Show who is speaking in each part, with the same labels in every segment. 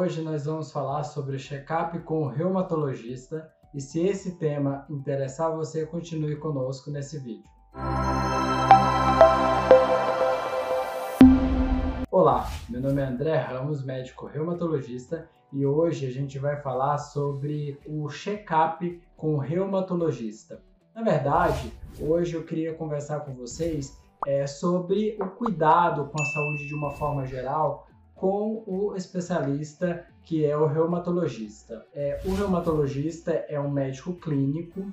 Speaker 1: Hoje nós vamos falar sobre check-up com o reumatologista e se esse tema interessar você, continue conosco nesse vídeo. Olá, meu nome é André Ramos, médico reumatologista, e hoje a gente vai falar sobre o check-up com o reumatologista. Na verdade, hoje eu queria conversar com vocês é, sobre o cuidado com a saúde de uma forma geral com o especialista que é o reumatologista. É, o reumatologista é um médico clínico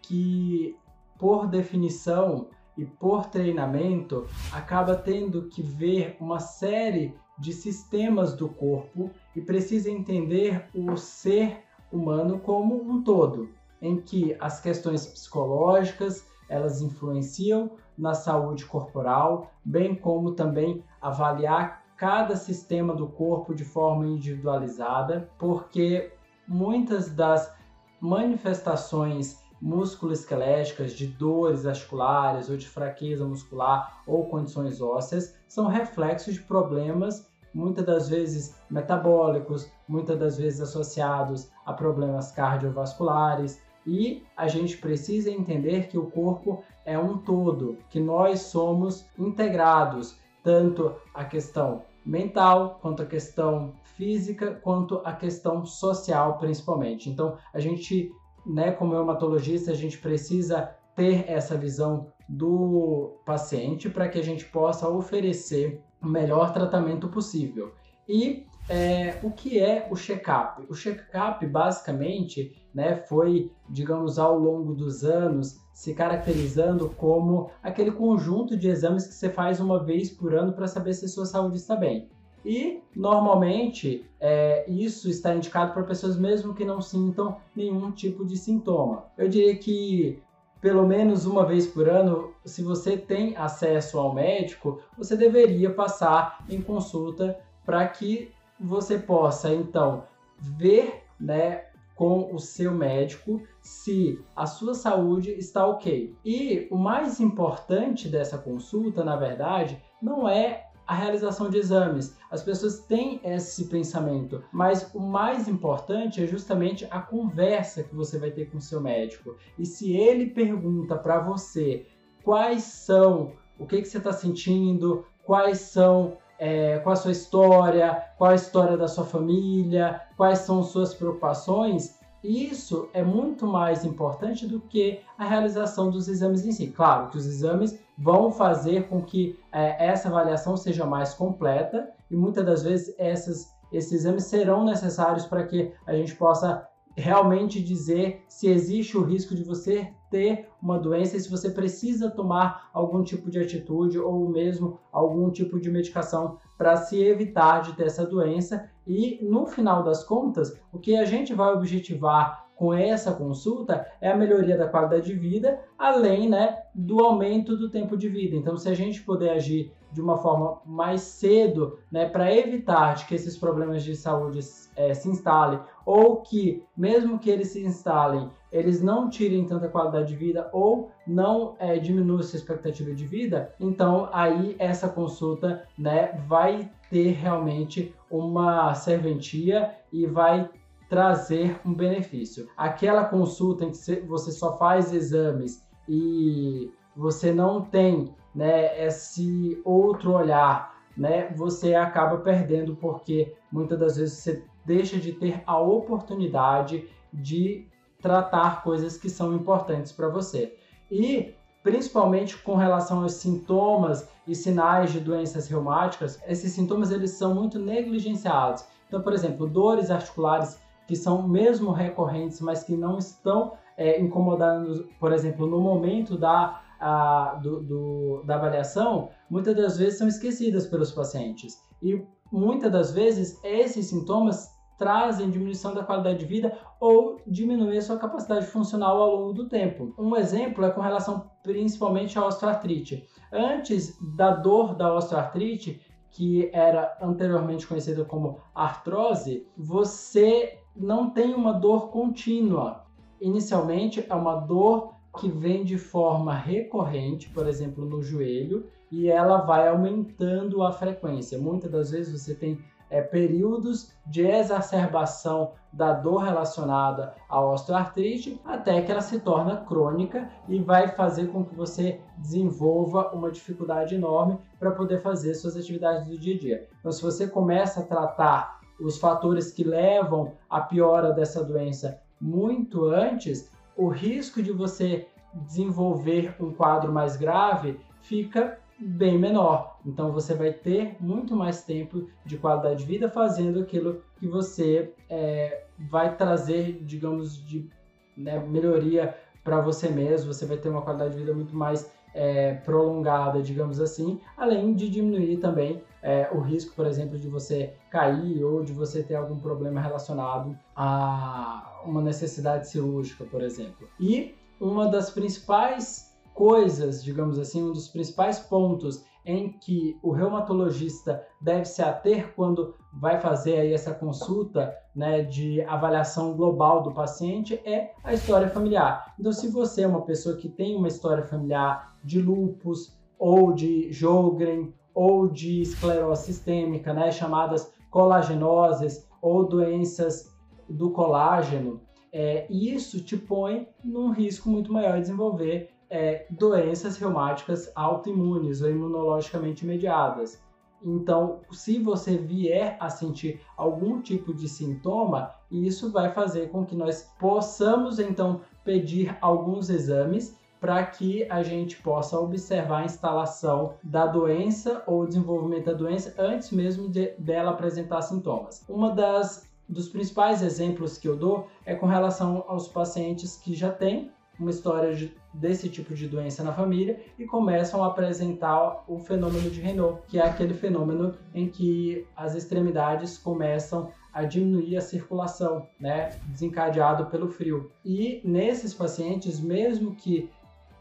Speaker 1: que, por definição e por treinamento, acaba tendo que ver uma série de sistemas do corpo e precisa entender o ser humano como um todo, em que as questões psicológicas elas influenciam na saúde corporal, bem como também avaliar cada sistema do corpo de forma individualizada, porque muitas das manifestações musculoesqueléticas, de dores articulares ou de fraqueza muscular ou condições ósseas, são reflexos de problemas muitas das vezes metabólicos, muitas das vezes associados a problemas cardiovasculares, e a gente precisa entender que o corpo é um todo, que nós somos integrados, tanto a questão mental, quanto a questão física, quanto a questão social, principalmente. Então, a gente, né, como reumatologista, a gente precisa ter essa visão do paciente para que a gente possa oferecer o melhor tratamento possível. E é, o que é o check-up? O check-up, basicamente, né, foi, digamos, ao longo dos anos, se caracterizando como aquele conjunto de exames que você faz uma vez por ano para saber se sua saúde está bem. E, normalmente, é, isso está indicado para pessoas mesmo que não sintam nenhum tipo de sintoma. Eu diria que pelo menos uma vez por ano, se você tem acesso ao médico, você deveria passar em consulta para que você possa então ver, né, com o seu médico se a sua saúde está ok. E o mais importante dessa consulta, na verdade, não é a realização de exames. As pessoas têm esse pensamento, mas o mais importante é justamente a conversa que você vai ter com o seu médico. E se ele pergunta para você quais são, o que, que você está sentindo, quais são é, qual a sua história, qual a história da sua família, quais são suas preocupações, isso é muito mais importante do que a realização dos exames em si. Claro que os exames vão fazer com que é, essa avaliação seja mais completa e muitas das vezes essas, esses exames serão necessários para que a gente possa realmente dizer se existe o risco de você ter uma doença e se você precisa tomar algum tipo de atitude ou mesmo algum tipo de medicação para se evitar de ter essa doença. E no final das contas, o que a gente vai objetivar com essa consulta é a melhoria da qualidade de vida, além né, do aumento do tempo de vida. Então, se a gente puder agir de uma forma mais cedo, né, para evitar de que esses problemas de saúde é, se instalem, ou que, mesmo que eles se instalem, eles não tirem tanta qualidade de vida ou não é, diminuam sua expectativa de vida, então aí essa consulta né, vai ter realmente uma serventia e vai trazer um benefício. Aquela consulta em que você só faz exames e você não tem né, esse outro olhar, né, você acaba perdendo porque muitas das vezes você deixa de ter a oportunidade de tratar coisas que são importantes para você. E principalmente com relação aos sintomas e sinais de doenças reumáticas, esses sintomas eles são muito negligenciados. Então, por exemplo, dores articulares que são mesmo recorrentes, mas que não estão é, incomodando, por exemplo, no momento da, a, do, do, da avaliação, muitas das vezes são esquecidas pelos pacientes. E muitas das vezes esses sintomas trazem diminuição da qualidade de vida ou diminuir a sua capacidade funcional ao longo do tempo. Um exemplo é com relação principalmente à osteoartrite. Antes da dor da osteoartrite, que era anteriormente conhecida como artrose, você não tem uma dor contínua. Inicialmente é uma dor que vem de forma recorrente, por exemplo, no joelho, e ela vai aumentando a frequência. Muitas das vezes você tem é, períodos de exacerbação da dor relacionada à osteoartrite até que ela se torna crônica e vai fazer com que você desenvolva uma dificuldade enorme para poder fazer suas atividades do dia a dia. Então, se você começa a tratar os fatores que levam à piora dessa doença muito antes, o risco de você desenvolver um quadro mais grave fica bem menor. Então você vai ter muito mais tempo de qualidade de vida fazendo aquilo que você é, vai trazer, digamos, de né, melhoria para você mesmo. Você vai ter uma qualidade de vida muito mais é, prolongada, digamos assim, além de diminuir também é, o risco, por exemplo, de você cair ou de você ter algum problema relacionado a uma necessidade cirúrgica, por exemplo. E uma das principais coisas, digamos assim, um dos principais pontos em que o reumatologista deve se ater quando vai fazer aí essa consulta né, de avaliação global do paciente é a história familiar. Então, se você é uma pessoa que tem uma história familiar de lúpus ou de Sjogren ou de esclerose sistêmica, né, chamadas colagenoses ou doenças do colágeno, é, isso te põe num risco muito maior de desenvolver é, doenças reumáticas autoimunes ou imunologicamente mediadas. Então, se você vier a sentir algum tipo de sintoma, isso vai fazer com que nós possamos então pedir alguns exames para que a gente possa observar a instalação da doença ou o desenvolvimento da doença antes mesmo de, dela apresentar sintomas. Uma das dos principais exemplos que eu dou é com relação aos pacientes que já têm uma história de, desse tipo de doença na família e começam a apresentar o fenômeno de Renault, que é aquele fenômeno em que as extremidades começam a diminuir a circulação, né, desencadeado pelo frio. E nesses pacientes, mesmo que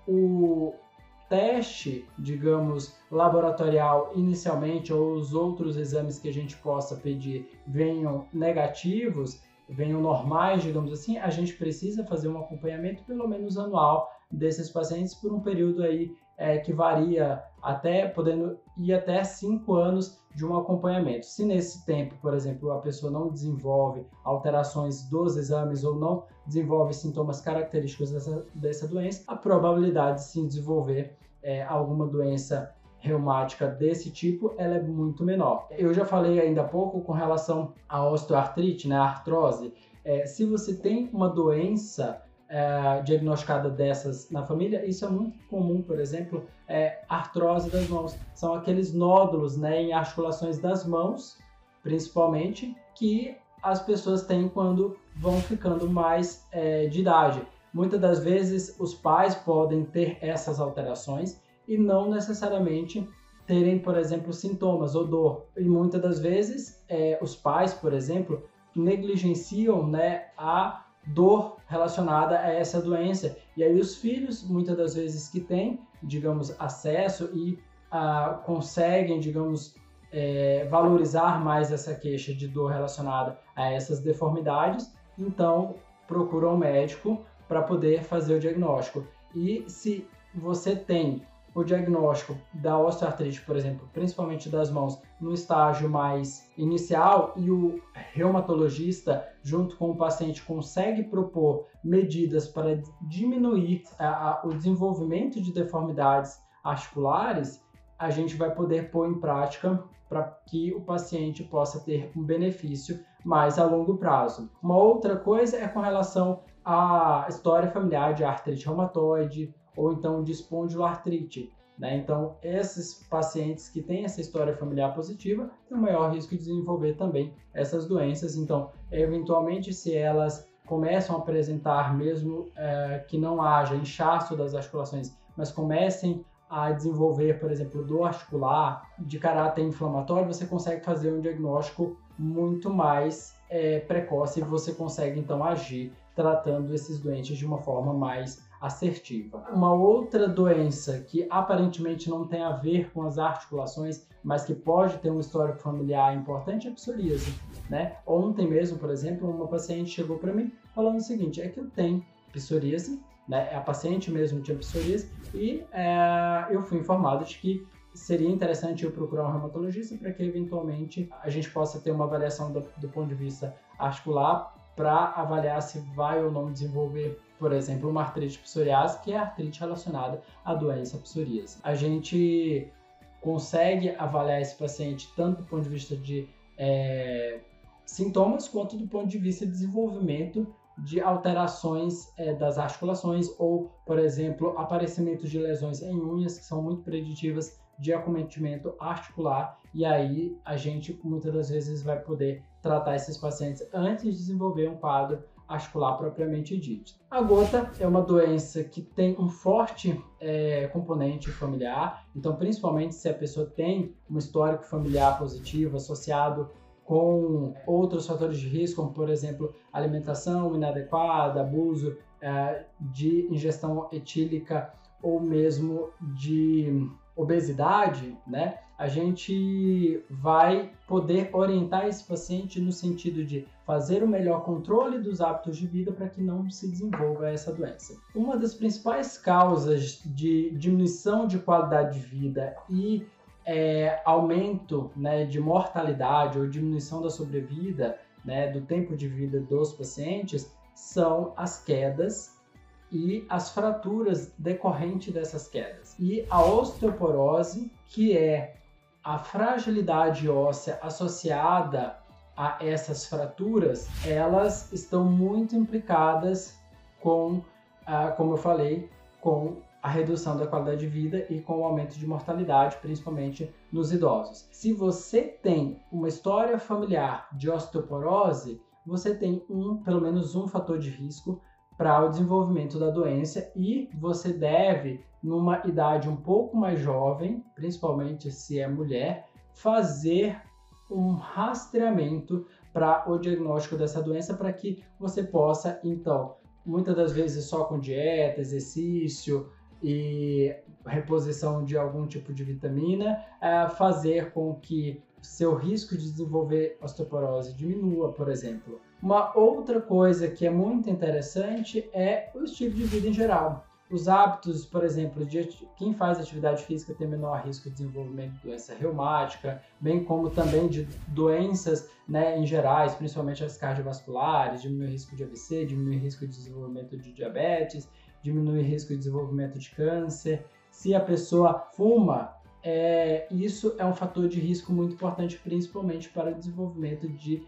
Speaker 1: o teste, digamos, laboratorial inicialmente ou os outros exames que a gente possa pedir venham negativos, venham normais, digamos assim, a gente precisa fazer um acompanhamento pelo menos anual desses pacientes por um período aí é, que varia até podendo ir até cinco anos de um acompanhamento. Se nesse tempo, por exemplo, a pessoa não desenvolve alterações dos exames ou não desenvolve sintomas característicos dessa, dessa doença, a probabilidade de se desenvolver é, alguma doença reumática desse tipo, ela é muito menor. Eu já falei ainda há pouco com relação à osteoartrite, né, artrose. É, se você tem uma doença é, diagnosticada dessas na família, isso é muito comum, por exemplo, é, artrose das mãos. São aqueles nódulos né, em articulações das mãos, principalmente, que as pessoas têm quando vão ficando mais é, de idade. Muitas das vezes os pais podem ter essas alterações e não necessariamente terem, por exemplo, sintomas ou dor. E muitas das vezes é, os pais, por exemplo, negligenciam né, a dor relacionada a essa doença. E aí os filhos, muitas das vezes que têm, digamos, acesso e ah, conseguem, digamos, é, valorizar mais essa queixa de dor relacionada a essas deformidades, então procuram um médico para poder fazer o diagnóstico. E se você tem o diagnóstico da osteoartrite, por exemplo, principalmente das mãos, no estágio mais inicial e o reumatologista, junto com o paciente, consegue propor medidas para diminuir a, a, o desenvolvimento de deformidades articulares, a gente vai poder pôr em prática para que o paciente possa ter um benefício mais a longo prazo. Uma outra coisa é com relação à história familiar de artrite reumatoide, ou então de espondiloartrite. Né? Então, esses pacientes que têm essa história familiar positiva têm maior risco de desenvolver também essas doenças. Então, eventualmente, se elas começam a apresentar, mesmo é, que não haja inchaço das articulações, mas comecem a desenvolver, por exemplo, dor articular de caráter inflamatório, você consegue fazer um diagnóstico muito mais é, precoce e você consegue então agir tratando esses doentes de uma forma mais assertiva. Uma outra doença que aparentemente não tem a ver com as articulações, mas que pode ter um histórico familiar importante é a psoríase. Né? Ontem mesmo, por exemplo, uma paciente chegou para mim falando o seguinte: é que eu tenho psoríase, né? a paciente mesmo tinha psoríase, e é, eu fui informado de que seria interessante eu procurar um reumatologista para que eventualmente a gente possa ter uma avaliação do, do ponto de vista articular para avaliar se vai ou não desenvolver, por exemplo, uma artrite psoriase, que é a artrite relacionada à doença psoríase. A gente consegue avaliar esse paciente tanto do ponto de vista de é, sintomas quanto do ponto de vista de desenvolvimento de alterações é, das articulações ou, por exemplo, aparecimento de lesões em unhas que são muito preditivas de acometimento articular e aí a gente muitas das vezes vai poder tratar esses pacientes antes de desenvolver um quadro articular propriamente dito. A gota é uma doença que tem um forte é, componente familiar, então principalmente se a pessoa tem um histórico familiar positivo associado com outros fatores de risco, como por exemplo alimentação inadequada, abuso é, de ingestão etílica ou mesmo de obesidade, né? A gente vai poder orientar esse paciente no sentido de fazer o melhor controle dos hábitos de vida para que não se desenvolva essa doença. Uma das principais causas de diminuição de qualidade de vida e é, aumento né, de mortalidade ou diminuição da sobrevida, né, do tempo de vida dos pacientes, são as quedas e as fraturas decorrentes dessas quedas. E a osteoporose, que é a fragilidade óssea associada a essas fraturas, elas estão muito implicadas com, ah, como eu falei, com a redução da qualidade de vida e com o aumento de mortalidade, principalmente nos idosos. Se você tem uma história familiar de osteoporose, você tem um, pelo menos um fator de risco para o desenvolvimento da doença e você deve, numa idade um pouco mais jovem, principalmente se é mulher, fazer um rastreamento para o diagnóstico dessa doença para que você possa, então, muitas das vezes só com dieta, exercício, e reposição de algum tipo de vitamina, é, fazer com que seu risco de desenvolver osteoporose diminua, por exemplo. Uma outra coisa que é muito interessante é o estilo de vida em geral. Os hábitos, por exemplo, de quem faz atividade física tem menor risco de desenvolvimento de doença reumática, bem como também de doenças né, em gerais, principalmente as cardiovasculares, diminui o risco de AVC, diminui o risco de desenvolvimento de diabetes, diminui o risco de desenvolvimento de câncer. Se a pessoa fuma, é, isso é um fator de risco muito importante, principalmente para o desenvolvimento de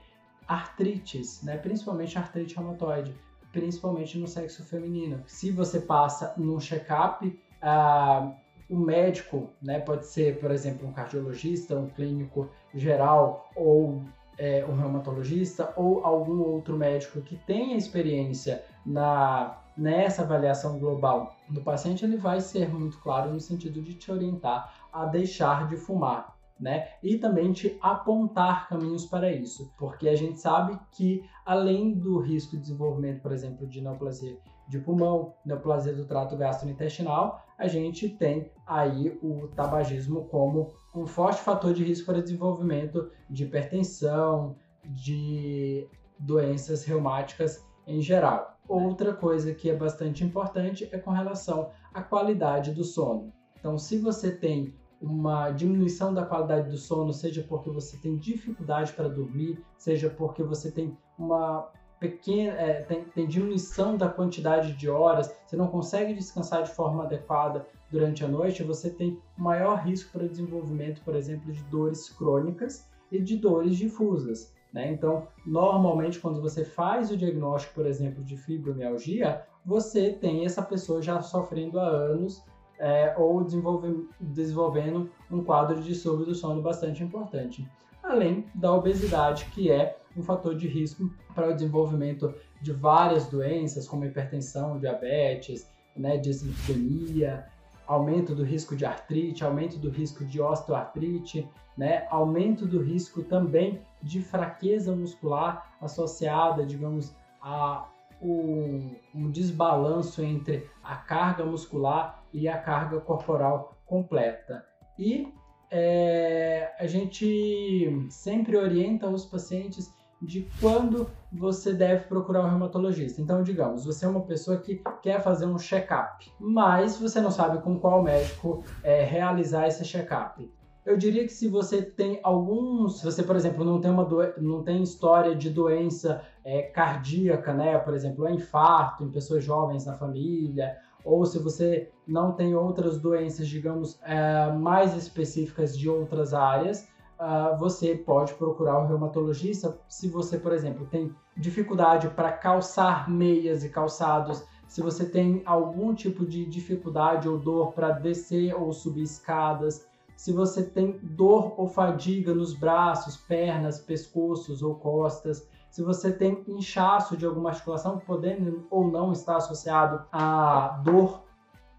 Speaker 1: artrites, né? principalmente artrite reumatoide, principalmente no sexo feminino. Se você passa num check-up, uh, o médico, né, pode ser, por exemplo, um cardiologista, um clínico geral ou é, um reumatologista ou algum outro médico que tenha experiência na nessa avaliação global do paciente, ele vai ser muito claro no sentido de te orientar a deixar de fumar, né? E também te apontar caminhos para isso, porque a gente sabe que além do risco de desenvolvimento, por exemplo, de neoplasia de pulmão, neoplasia do trato gastrointestinal, a gente tem aí o tabagismo como um forte fator de risco para desenvolvimento de hipertensão, de doenças reumáticas em geral. Outra coisa que é bastante importante é com relação à qualidade do sono. Então, se você tem uma diminuição da qualidade do sono, seja porque você tem dificuldade para dormir, seja porque você tem uma pequena é, tem, tem, diminuição da quantidade de horas, você não consegue descansar de forma adequada durante a noite, você tem maior risco para desenvolvimento, por exemplo, de dores crônicas e de dores difusas. Né? Então, normalmente, quando você faz o diagnóstico, por exemplo, de fibromialgia, você tem essa pessoa já sofrendo há anos é, ou desenvolve, desenvolvendo um quadro de distúrbio do sono bastante importante. Além da obesidade, que é um fator de risco para o desenvolvimento de várias doenças, como hipertensão, diabetes, né, dislipidemia, aumento do risco de artrite, aumento do risco de osteoartrite, né? aumento do risco também de fraqueza muscular associada, digamos, a um, um desbalanço entre a carga muscular e a carga corporal completa. E é, a gente sempre orienta os pacientes de quando você deve procurar um reumatologista. Então, digamos, você é uma pessoa que quer fazer um check-up, mas você não sabe com qual médico é, realizar esse check-up. Eu diria que se você tem alguns, se você, por exemplo, não tem uma não tem história de doença é, cardíaca, né, por exemplo, um infarto em pessoas jovens na família, ou se você não tem outras doenças, digamos, é, mais específicas de outras áreas, uh, você pode procurar o reumatologista. Se você, por exemplo, tem dificuldade para calçar meias e calçados, se você tem algum tipo de dificuldade ou dor para descer ou subir escadas, se você tem dor ou fadiga nos braços, pernas, pescoços ou costas, se você tem inchaço de alguma articulação, podendo ou não estar associado à dor,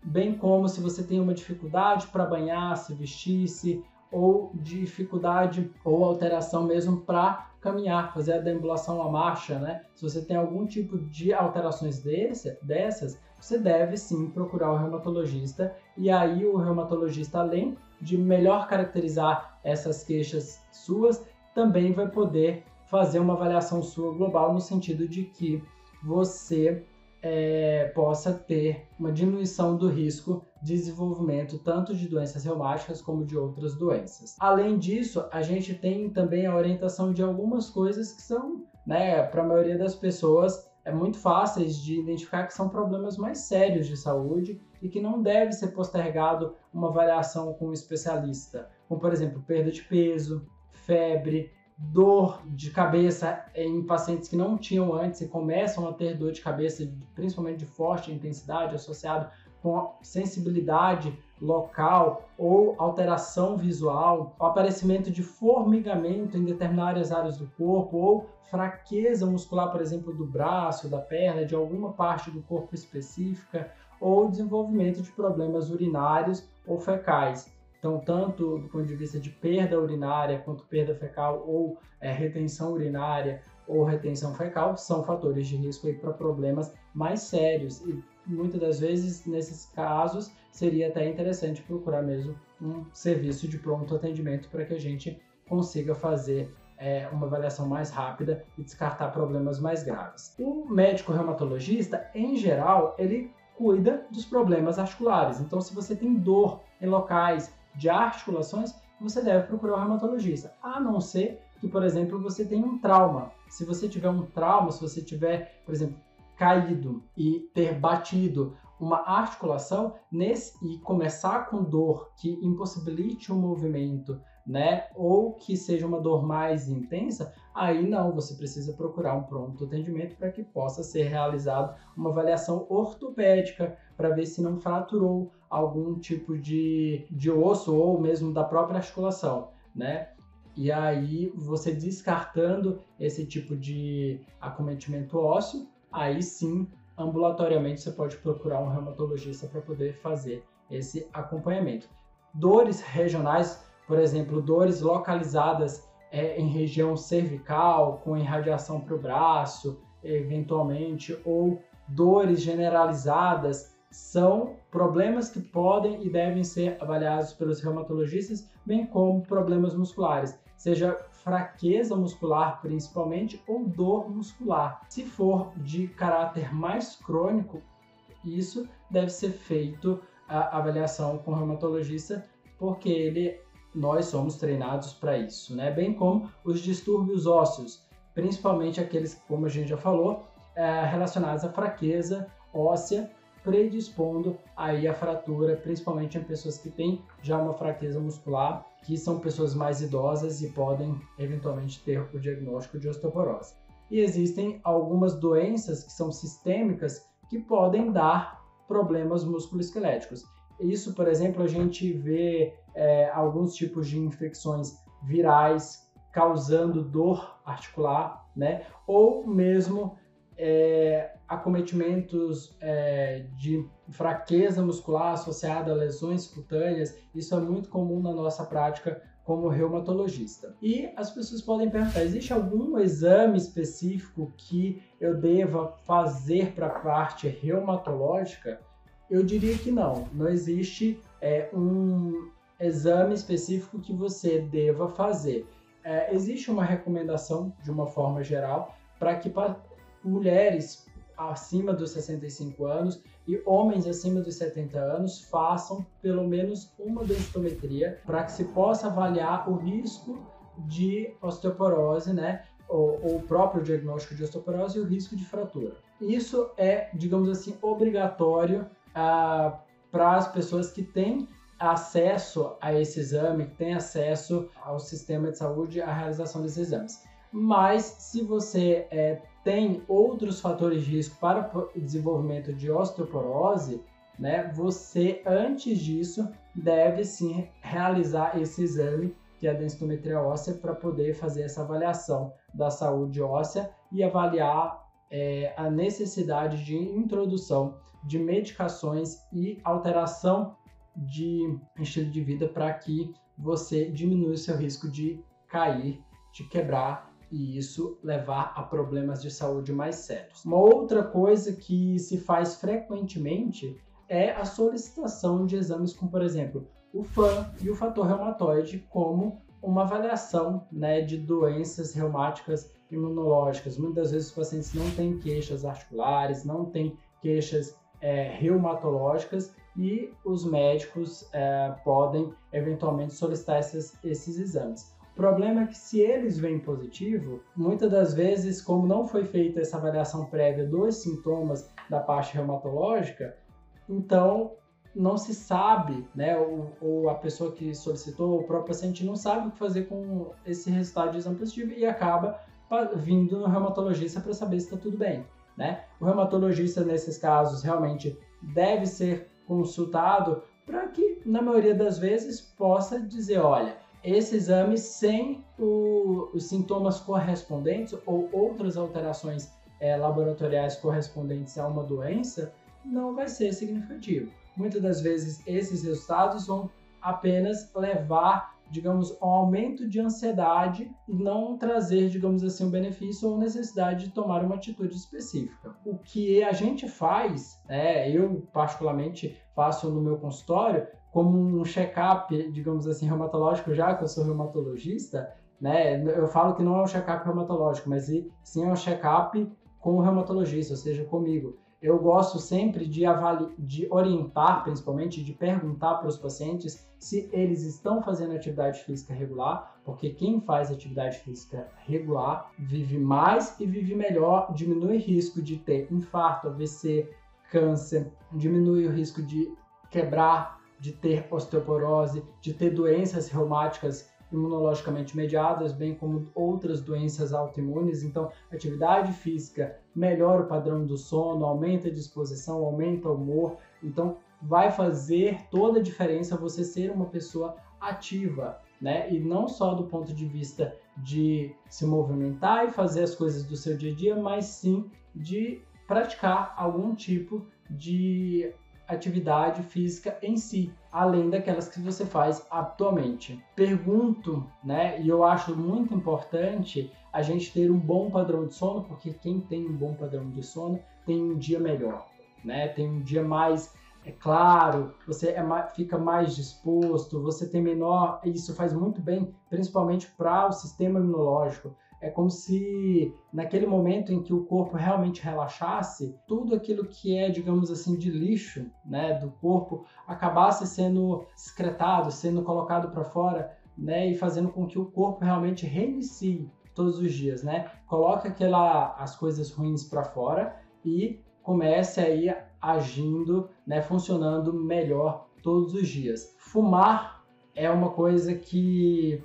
Speaker 1: bem como se você tem uma dificuldade para banhar, se vestir-se, ou dificuldade ou alteração mesmo para caminhar, fazer a deambulação à marcha, né? Se você tem algum tipo de alterações desse, dessas, você deve sim procurar o reumatologista e aí o reumatologista, além de melhor caracterizar essas queixas suas, também vai poder fazer uma avaliação sua global no sentido de que você é, possa ter uma diminuição do risco de desenvolvimento tanto de doenças reumáticas como de outras doenças. Além disso, a gente tem também a orientação de algumas coisas que são, né, para a maioria das pessoas, é muito fáceis de identificar que são problemas mais sérios de saúde e que não deve ser postergado uma avaliação com um especialista, como por exemplo perda de peso, febre, dor de cabeça em pacientes que não tinham antes e começam a ter dor de cabeça, principalmente de forte intensidade, associado com sensibilidade local ou alteração visual, aparecimento de formigamento em determinadas áreas do corpo ou fraqueza muscular, por exemplo, do braço, da perna, de alguma parte do corpo específica, ou desenvolvimento de problemas urinários ou fecais. Então, tanto do ponto de vista de perda urinária, quanto perda fecal ou é, retenção urinária ou retenção fecal, são fatores de risco para problemas mais sérios. E muitas das vezes, nesses casos, seria até interessante procurar mesmo um serviço de pronto atendimento para que a gente consiga fazer é, uma avaliação mais rápida e descartar problemas mais graves. O médico reumatologista, em geral, ele cuida dos problemas articulares. Então, se você tem dor em locais de articulações, você deve procurar o reumatologista. A não ser que, por exemplo, você tenha um trauma. Se você tiver um trauma, se você tiver, por exemplo, caído e ter batido uma articulação nesse, e começar com dor que impossibilite o movimento, né, ou que seja uma dor mais intensa, aí não, você precisa procurar um pronto atendimento para que possa ser realizado uma avaliação ortopédica para ver se não fraturou algum tipo de, de osso ou mesmo da própria articulação, né? E aí você descartando esse tipo de acometimento ósseo, aí sim, ambulatoriamente você pode procurar um reumatologista para poder fazer esse acompanhamento. Dores regionais, por exemplo, dores localizadas é, em região cervical, com irradiação para o braço, eventualmente, ou dores generalizadas, são problemas que podem e devem ser avaliados pelos reumatologistas, bem como problemas musculares seja fraqueza muscular principalmente ou dor muscular. Se for de caráter mais crônico, isso deve ser feito a avaliação com o reumatologista, porque ele nós somos treinados para isso, né? Bem como os distúrbios ósseos, principalmente aqueles, como a gente já falou, é, relacionados à fraqueza óssea predispondo aí a fratura, principalmente em pessoas que têm já uma fraqueza muscular, que são pessoas mais idosas e podem eventualmente ter o diagnóstico de osteoporose. E existem algumas doenças que são sistêmicas que podem dar problemas musculoesqueléticos. Isso, por exemplo, a gente vê é, alguns tipos de infecções virais causando dor articular, né? Ou mesmo é, acometimentos é, de fraqueza muscular associada a lesões cutâneas, isso é muito comum na nossa prática como reumatologista. E as pessoas podem perguntar: existe algum exame específico que eu deva fazer para a parte reumatológica? Eu diria que não. Não existe é, um exame específico que você deva fazer. é, existe uma recomendação, de uma forma geral, para que mulheres acima dos 65 anos e homens acima dos 70 anos façam pelo menos uma densitometria para que se possa avaliar o risco de osteoporose, né? O, o próprio diagnóstico de osteoporose e o risco de fratura. Isso é, digamos assim, obrigatório ah, para as pessoas que têm acesso a esse exame, que têm acesso ao sistema de saúde, à realização desses exames. Mas se você é, tem outros fatores de risco para o desenvolvimento de osteoporose, né, você antes disso deve sim realizar esse exame que é a densitometria óssea para poder fazer essa avaliação da saúde óssea e avaliar é, a necessidade de introdução de medicações e alteração de estilo de vida para que você diminua o seu risco de cair, de quebrar e isso levar a problemas de saúde mais sérios. Uma outra coisa que se faz frequentemente é a solicitação de exames como, por exemplo, o FAM e o fator reumatoide como uma avaliação né, de doenças reumáticas imunológicas. Muitas vezes os pacientes não têm queixas articulares, não têm queixas é, reumatológicas e os médicos é, podem eventualmente solicitar esses, esses exames. O problema é que se eles vêm positivo, muitas das vezes, como não foi feita essa avaliação prévia dos sintomas da parte reumatológica, então não se sabe, né, ou, ou, a pessoa que solicitou, o próprio paciente não sabe o que fazer com esse resultado de exame positivo e acaba vindo no reumatologista para saber se está tudo bem, né? O reumatologista nesses casos realmente deve ser consultado para que, na maioria das vezes, possa dizer, olha, esse exame sem o, os sintomas correspondentes ou outras alterações é, laboratoriais correspondentes a uma doença não vai ser significativo. Muitas das vezes esses resultados vão apenas levar, digamos, ao aumento de ansiedade e não trazer, digamos assim, um benefício ou necessidade de tomar uma atitude específica. O que a gente faz, é, eu particularmente faço no meu consultório, como um check-up, digamos assim, reumatológico, já que eu sou reumatologista, né? Eu falo que não é um check-up reumatológico, mas sim é um check-up com o reumatologista, ou seja, comigo. Eu gosto sempre de, de orientar, principalmente, de perguntar para os pacientes se eles estão fazendo atividade física regular, porque quem faz atividade física regular vive mais e vive melhor, diminui o risco de ter infarto, AVC, câncer, diminui o risco de quebrar de ter osteoporose, de ter doenças reumáticas imunologicamente mediadas, bem como outras doenças autoimunes. Então, atividade física melhora o padrão do sono, aumenta a disposição, aumenta o humor. Então, vai fazer toda a diferença você ser uma pessoa ativa, né? E não só do ponto de vista de se movimentar e fazer as coisas do seu dia a dia, mas sim de praticar algum tipo de atividade física em si, além daquelas que você faz atualmente. Pergunto, né, e eu acho muito importante a gente ter um bom padrão de sono, porque quem tem um bom padrão de sono tem um dia melhor, né? Tem um dia mais é claro, você é, fica mais disposto, você tem menor, isso faz muito bem, principalmente para o sistema imunológico é como se naquele momento em que o corpo realmente relaxasse, tudo aquilo que é, digamos assim, de lixo, né, do corpo acabasse sendo excretado, sendo colocado para fora, né, e fazendo com que o corpo realmente reinicie todos os dias, né? Coloca aquela as coisas ruins para fora e comece aí agindo, né, funcionando melhor todos os dias. Fumar é uma coisa que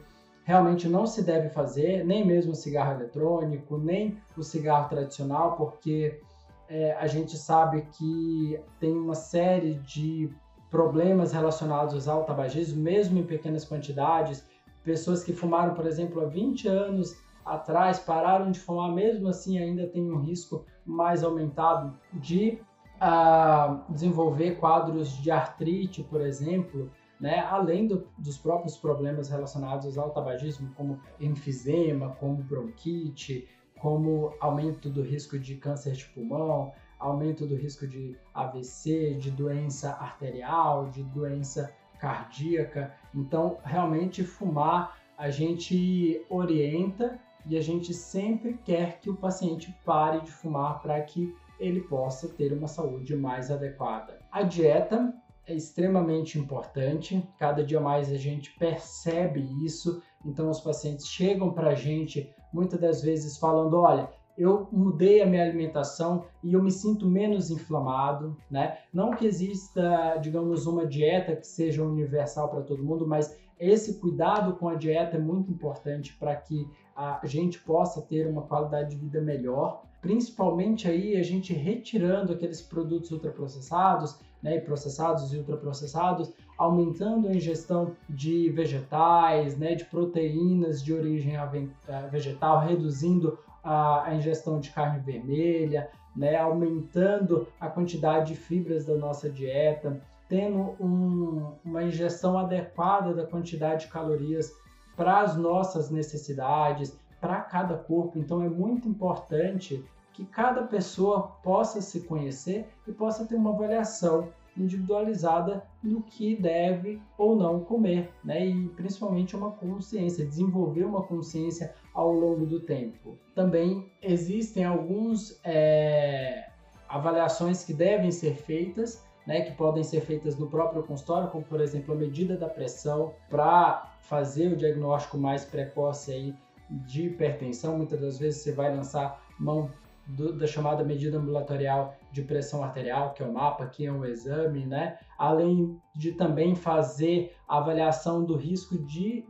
Speaker 1: realmente não se deve fazer, nem mesmo o cigarro eletrônico, nem o cigarro tradicional, porque é, a gente sabe que tem uma série de problemas relacionados ao tabagismo, mesmo em pequenas quantidades. Pessoas que fumaram, por exemplo, há 20 anos atrás, pararam de fumar, mesmo assim ainda tem um risco mais aumentado de uh, desenvolver quadros de artrite, por exemplo, né? além do, dos próprios problemas relacionados ao tabagismo, como enfisema, como bronquite, como aumento do risco de câncer de pulmão, aumento do risco de AVC, de doença arterial, de doença cardíaca. Então, realmente fumar a gente orienta e a gente sempre quer que o paciente pare de fumar para que ele possa ter uma saúde mais adequada. A dieta é extremamente importante, cada dia mais a gente percebe isso, então os pacientes chegam para a gente muitas das vezes falando: olha, eu mudei a minha alimentação e eu me sinto menos inflamado, né? Não que exista, digamos, uma dieta que seja universal para todo mundo, mas esse cuidado com a dieta é muito importante para que a gente possa ter uma qualidade de vida melhor, principalmente aí a gente retirando aqueles produtos ultraprocessados, né, processados e ultraprocessados, aumentando a ingestão de vegetais, né, de proteínas de origem eh, vegetal, reduzindo a, a ingestão de carne vermelha, né, aumentando a quantidade de fibras da nossa dieta, tendo um, uma ingestão adequada da quantidade de calorias para as nossas necessidades, para cada corpo. Então é muito importante que cada pessoa possa se conhecer e possa ter uma avaliação individualizada do que deve ou não comer, né? E principalmente uma consciência, desenvolver uma consciência ao longo do tempo. Também existem alguns é, avaliações que devem ser feitas, né? Que podem ser feitas no próprio consultório, como por exemplo a medida da pressão para fazer o diagnóstico mais precoce aí de hipertensão. Muitas das vezes você vai lançar mão do, da chamada medida ambulatorial de pressão arterial, que é o MAPA, que é um exame, né? Além de também fazer a avaliação do risco de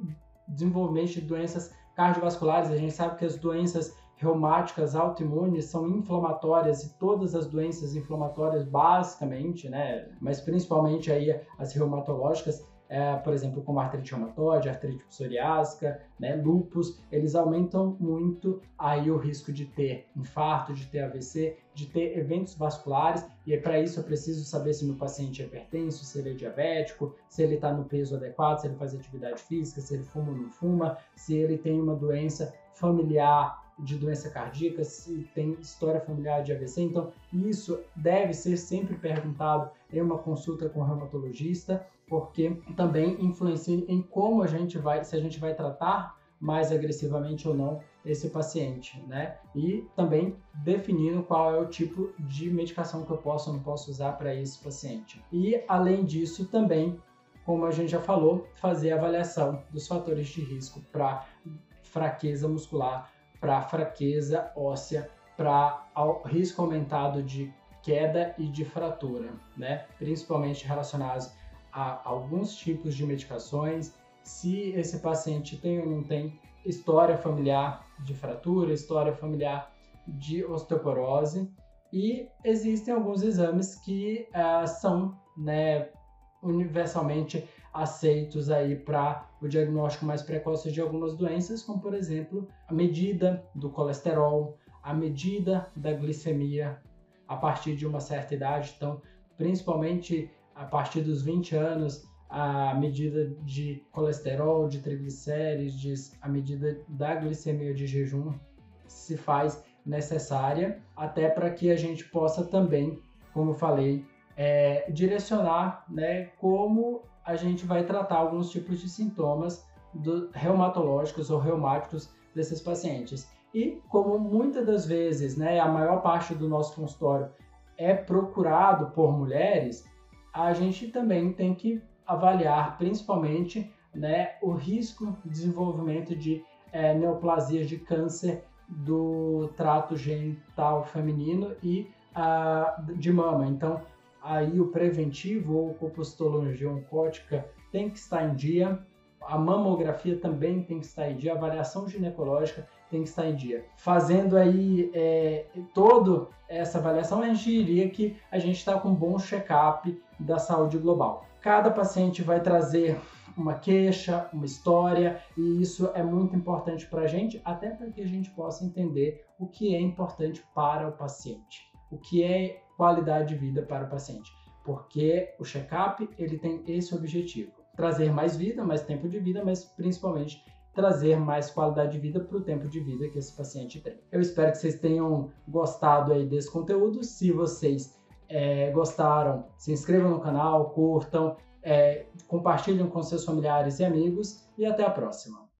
Speaker 1: desenvolvimento de doenças cardiovasculares. A gente sabe que as doenças reumáticas autoimunes são inflamatórias e todas as doenças inflamatórias basicamente, né, mas principalmente aí as reumatológicas, é, por exemplo, como artrite reumatoide, artrite psoriásica, né, lúpus, eles aumentam muito aí o risco de ter infarto, de ter AVC, de ter eventos vasculares, e para isso eu preciso saber se meu paciente é hipertenso, se ele é diabético, se ele está no peso adequado, se ele faz atividade física, se ele fuma ou não fuma, se ele tem uma doença familiar de doença cardíaca, se tem história familiar de AVC. Então, isso deve ser sempre perguntado em uma consulta com o reumatologista, porque também influencia em como a gente vai, se a gente vai tratar mais agressivamente ou não esse paciente, né? E também definindo qual é o tipo de medicação que eu posso ou não posso usar para esse paciente. E além disso, também, como a gente já falou, fazer avaliação dos fatores de risco para fraqueza muscular, para fraqueza óssea, para risco aumentado de queda e de fratura, né? Principalmente relacionados a alguns tipos de medicações, se esse paciente tem ou não tem história familiar de fratura, história familiar de osteoporose e existem alguns exames que uh, são né, universalmente aceitos aí para o diagnóstico mais precoce de algumas doenças, como por exemplo a medida do colesterol, a medida da glicemia a partir de uma certa idade, então principalmente a partir dos 20 anos a medida de colesterol, de triglicérides, a medida da glicemia de jejum se faz necessária, até para que a gente possa também, como falei, é, direcionar né, como a gente vai tratar alguns tipos de sintomas do, reumatológicos ou reumáticos desses pacientes. E como muitas das vezes, né, a maior parte do nosso consultório é procurado por mulheres, a gente também tem que avaliar principalmente né, o risco de desenvolvimento de é, neoplasias de câncer do trato genital feminino e de mama. Então, aí o preventivo ou compostologia oncótica tem que estar em dia, a mamografia também tem que estar em dia, a avaliação ginecológica tem que estar em dia. Fazendo aí é, toda essa avaliação, a gente diria que a gente está com um bom check-up da saúde global. Cada paciente vai trazer uma queixa, uma história, e isso é muito importante para a gente, até para que a gente possa entender o que é importante para o paciente, o que é qualidade de vida para o paciente, porque o check-up ele tem esse objetivo: trazer mais vida, mais tempo de vida, mas principalmente trazer mais qualidade de vida para o tempo de vida que esse paciente tem. Eu espero que vocês tenham gostado aí desse conteúdo. Se vocês é, gostaram, se inscrevam no canal, curtam, é, compartilhem com seus familiares e amigos e até a próxima.